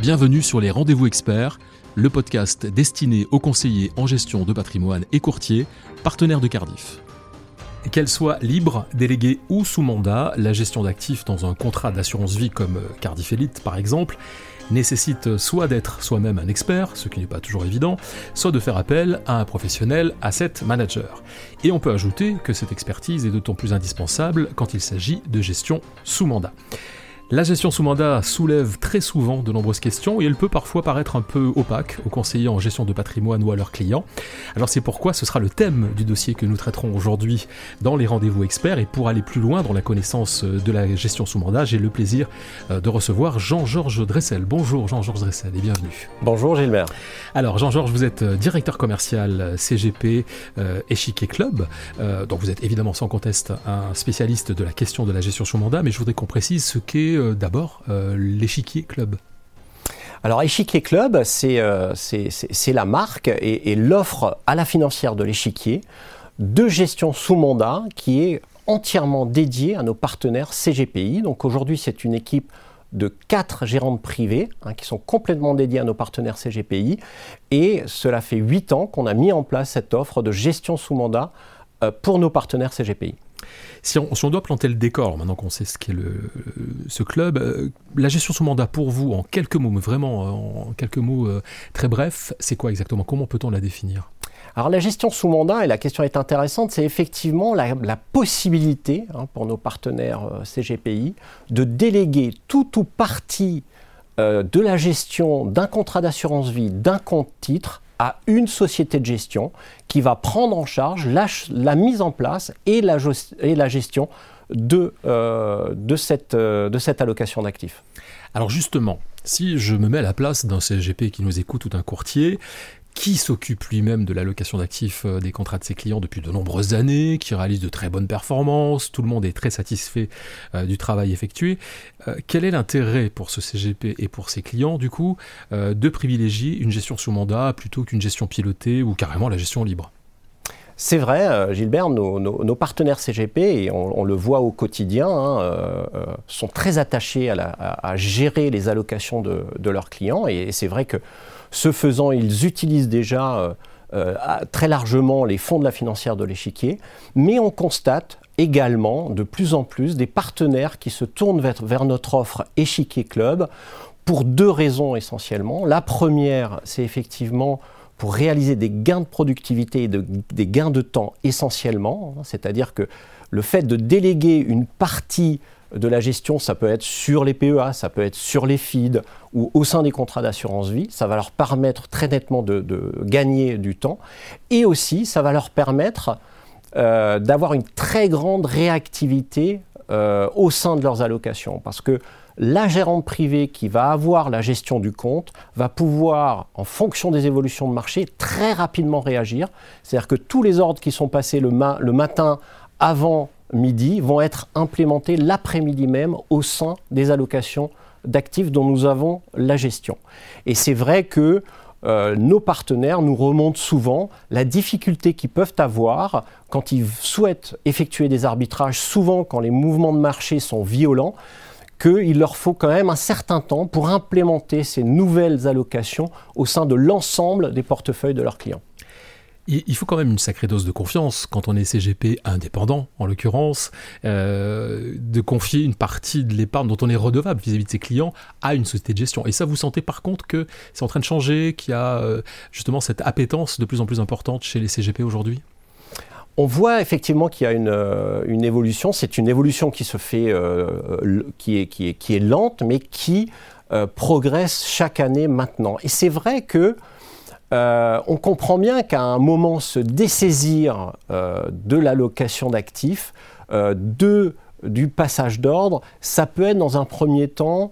Bienvenue sur les Rendez-vous Experts, le podcast destiné aux conseillers en gestion de patrimoine et courtiers, partenaires de Cardiff. Qu'elle soit libre, déléguée ou sous mandat, la gestion d'actifs dans un contrat d'assurance vie comme Cardiff Elite par exemple nécessite soit d'être soi-même un expert, ce qui n'est pas toujours évident, soit de faire appel à un professionnel asset manager. Et on peut ajouter que cette expertise est d'autant plus indispensable quand il s'agit de gestion sous mandat. La gestion sous mandat soulève très souvent de nombreuses questions et elle peut parfois paraître un peu opaque aux conseillers en gestion de patrimoine ou à leurs clients. Alors c'est pourquoi ce sera le thème du dossier que nous traiterons aujourd'hui dans les rendez-vous experts et pour aller plus loin dans la connaissance de la gestion sous mandat, j'ai le plaisir euh, de recevoir Jean-Georges Dressel. Bonjour Jean-Georges Dressel et bienvenue. Bonjour Gilbert. Alors Jean-Georges, vous êtes euh, directeur commercial euh, CGP Échiquier Club, donc vous êtes évidemment sans conteste un spécialiste de la question de la gestion sous mandat, mais je voudrais qu'on précise ce qu'est euh, d'abord euh, l'échiquier club alors Échiquier Club, c'est euh, la marque et, l'offre à la financière de l'échiquier de gestion sous mandat qui est entièrement dédiée à nos partenaires CGPI. Donc aujourd'hui, c'est une équipe de quatre gérantes privées hein, qui sont complètement dédiées à nos partenaires CGPI. Et cela fait huit ans qu'on a mis en place cette offre de gestion sous mandat pour nos partenaires CGPI. Si on, doit planter le décor, maintenant qu'on sait ce qu'est ce club, euh, la gestion sous mandat pour vous, en quelques mots, mais vraiment euh, en quelques mots euh, très brefs, c'est quoi exactement? Comment peut-on la définir? Alors la gestion sous mandat, et la question est intéressante, c'est effectivement la, possibilité hein, pour nos partenaires CGPI de déléguer tout ou partie de la gestion d'un contrat d'assurance vie, d'un compte titre à une société de gestion qui va prendre en charge la, mise en place et la, gestion de, euh, euh, de cette allocation d'actifs. Alors justement, si je me mets à la place d'un CGP qui nous écoute ou d'un courtier, qui s'occupe lui-même de l'allocation d'actifs euh, des contrats de ses clients depuis de nombreuses années, qui réalise de très bonnes performances, tout le monde est très satisfait euh, du travail effectué. Euh, quel est l'intérêt pour ce CGP et pour ses clients, du coup, de privilégier une gestion sous mandat plutôt qu'une gestion pilotée ou carrément la gestion libre? C'est vrai, Gilbert, nos, partenaires CGP, et on, le voit au quotidien, hein, sont très attachés à, gérer les allocations de, leurs clients. Et c'est vrai que ce faisant, ils utilisent déjà euh, euh, très largement les fonds de la financière de l'échiquier, mais on constate également de plus en plus des partenaires qui se tournent vers, notre offre Échiquier Club pour deux raisons essentiellement. La première, c'est effectivement pour réaliser des gains de productivité et des gains de temps essentiellement, c'est-à-dire que le fait de déléguer une partie de la gestion, ça peut être sur les PEA, ça peut être sur les FID ou au sein des contrats d'assurance vie. Ça va leur permettre très nettement de, gagner du temps. Et aussi, ça va leur permettre euh, d'avoir une très grande réactivité euh, au sein de leurs allocations. Parce que la gérante privée qui va avoir la gestion du compte va pouvoir, en fonction des évolutions de marché, très rapidement réagir. C'est-à-dire que tous les ordres qui sont passés le, le matin avant midi vont être implémentés l'après-midi même au sein des allocations d'actifs dont nous avons la gestion. Et c'est vrai que euh, nos partenaires nous remontent souvent la difficulté qu'ils peuvent avoir quand ils souhaitent effectuer des arbitrages, souvent quand les mouvements de marché sont violents, qu'il leur faut quand même un certain temps pour implémenter ces nouvelles allocations au sein de l'ensemble des portefeuilles de leurs clients il faut quand même une sacrée dose de confiance quand on est CGP indépendant, en l'occurrence, euh, de confier une partie de l'épargne dont on est redevable vis-à-vis de ses clients à une société de gestion. Et ça, vous sentez par contre que c'est en train de changer, qu'il y a euh, justement cette appétence de plus en plus importante chez les CGP aujourd'hui? On voit effectivement qu'il y a une, euh, évolution. C'est une évolution qui se fait, qui, est, qui, est, qui, est, lente, mais qui progresse chaque année maintenant. Et c'est vrai que euh, on comprend bien qu'à un moment se dessaisir euh, de l'allocation d'actifs, euh, du passage d'ordre, ça peut être dans un premier temps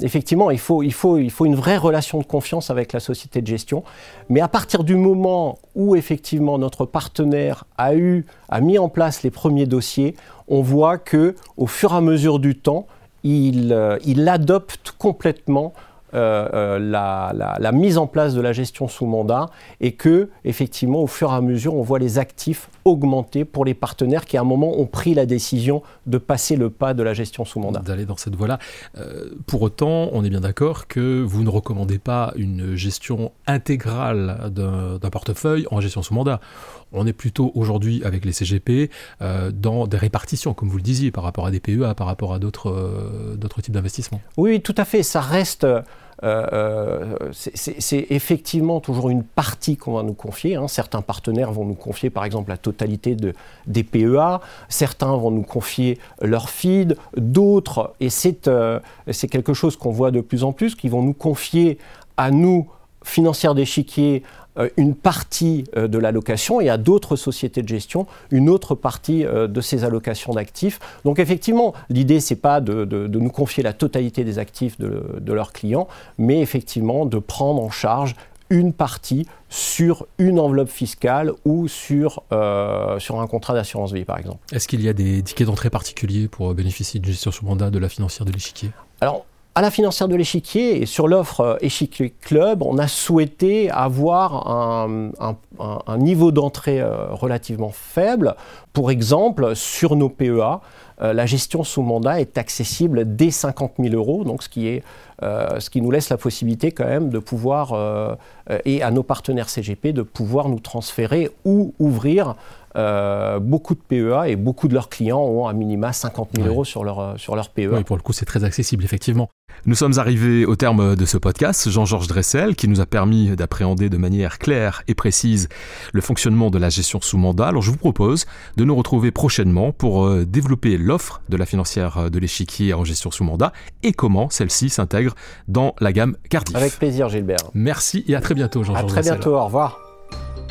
effectivement, il faut, une vraie relation de confiance avec la société de gestion. Mais à partir du moment où effectivement notre partenaire a eu, mis en place les premiers dossiers, on voit que au fur et à mesure du temps, il, il adopte complètement euh, euh, la, mise en place de la gestion sous mandat et que, effectivement, au fur et à mesure, on voit les actifs augmenter pour les partenaires qui, à un moment, ont pris la décision de passer le pas de la gestion sous mandat. D'aller dans cette voie-là. Euh, pour autant, on est bien d'accord que vous ne recommandez pas une gestion intégrale d'un portefeuille en gestion sous mandat. On est plutôt aujourd'hui avec les CGP dans des répartitions, comme vous le disiez, par rapport à des PEA, par rapport à d'autres types d'investissements. Oui, tout à fait. Ça reste c'est effectivement toujours une partie qu'on va nous confier. Hein. Certains partenaires vont nous confier par exemple la totalité de, des PEA, certains vont nous confier leur feed, d'autres, et euh, c'est quelque chose qu'on voit de plus en plus, qui vont nous confier à nous, financières d'échiquier, euh, une partie euh, de l'allocation et à d'autres sociétés de gestion une autre partie euh, de ces allocations d'actifs. Donc effectivement, l'idée, c'est pas de, nous confier la totalité des actifs de, leurs clients, mais effectivement de prendre en charge une partie sur une enveloppe fiscale ou sur, sur un contrat d'assurance vie, par exemple. Est-ce qu'il y a des tickets d'entrée particuliers pour bénéficier d'une gestion sous mandat de la financière de l'échiquier? Alors, à la financière de l'échiquier et sur l'offre euh, Échiquier Club, on a souhaité avoir un, niveau d'entrée euh, relativement faible. Pour exemple, sur nos PEA, euh, la gestion sous mandat est accessible dès 50 000 euros, donc ce qui, est, ce qui nous laisse la possibilité quand même de pouvoir, et à nos partenaires CGP, de pouvoir nous transférer ou ouvrir euh, beaucoup de PEA et beaucoup de leurs clients ont à minima 50 000 euros sur leur, sur leur PEA. Oui, pour le coup, c'est très accessible, effectivement. Nous sommes arrivés au terme de ce podcast. Jean-Georges Dressel, qui nous a permis d'appréhender de manière claire et précise le fonctionnement de la gestion sous mandat. Alors, je vous propose de nous retrouver prochainement pour euh, développer l'offre de la financière de l'échiquier en gestion sous mandat et comment celle-ci s'intègre dans la gamme Cardiff. Avec plaisir, Gilbert. Merci et à très bientôt, Jean-Georges. À très bientôt, au revoir.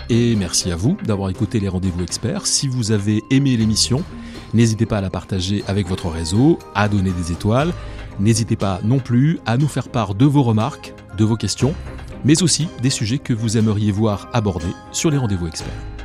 Et merci à vous d'avoir écouté les rendez-vous experts. Si vous avez aimé l'émission, n'hésitez pas à la partager avec votre réseau, à donner des étoiles. N'hésitez pas non plus à nous faire part de vos remarques, de vos questions, mais aussi des sujets que vous aimeriez voir abordés sur les rendez-vous experts.